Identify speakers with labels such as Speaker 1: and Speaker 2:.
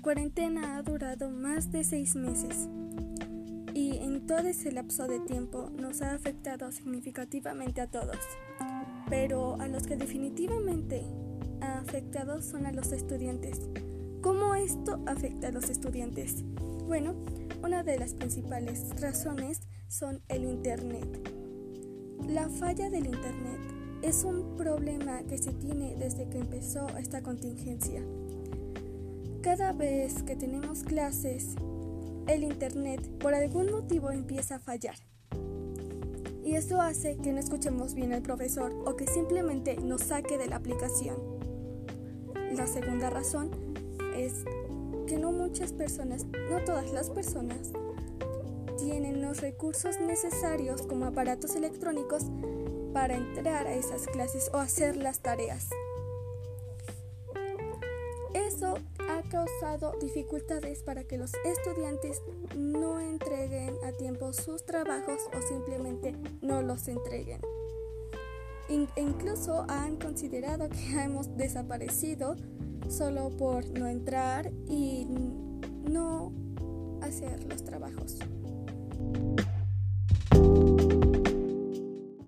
Speaker 1: cuarentena ha durado más de seis meses y en todo ese lapso de tiempo nos ha afectado significativamente a todos, pero a los que definitivamente ha afectado son a los estudiantes. ¿Cómo esto afecta a los estudiantes? Bueno, una de las principales razones son el Internet. La falla del Internet es un problema que se tiene desde que empezó esta contingencia. Cada vez que tenemos clases, el Internet por algún motivo empieza a fallar. Y eso hace que no escuchemos bien al profesor o que simplemente nos saque de la aplicación. La segunda razón es que no muchas personas, no todas las personas, tienen los recursos necesarios como aparatos electrónicos para entrar a esas clases o hacer las tareas. Eso causado dificultades para que los estudiantes no entreguen a tiempo sus trabajos o simplemente no los entreguen. incluso han considerado que hemos desaparecido solo por no entrar y no hacer los trabajos.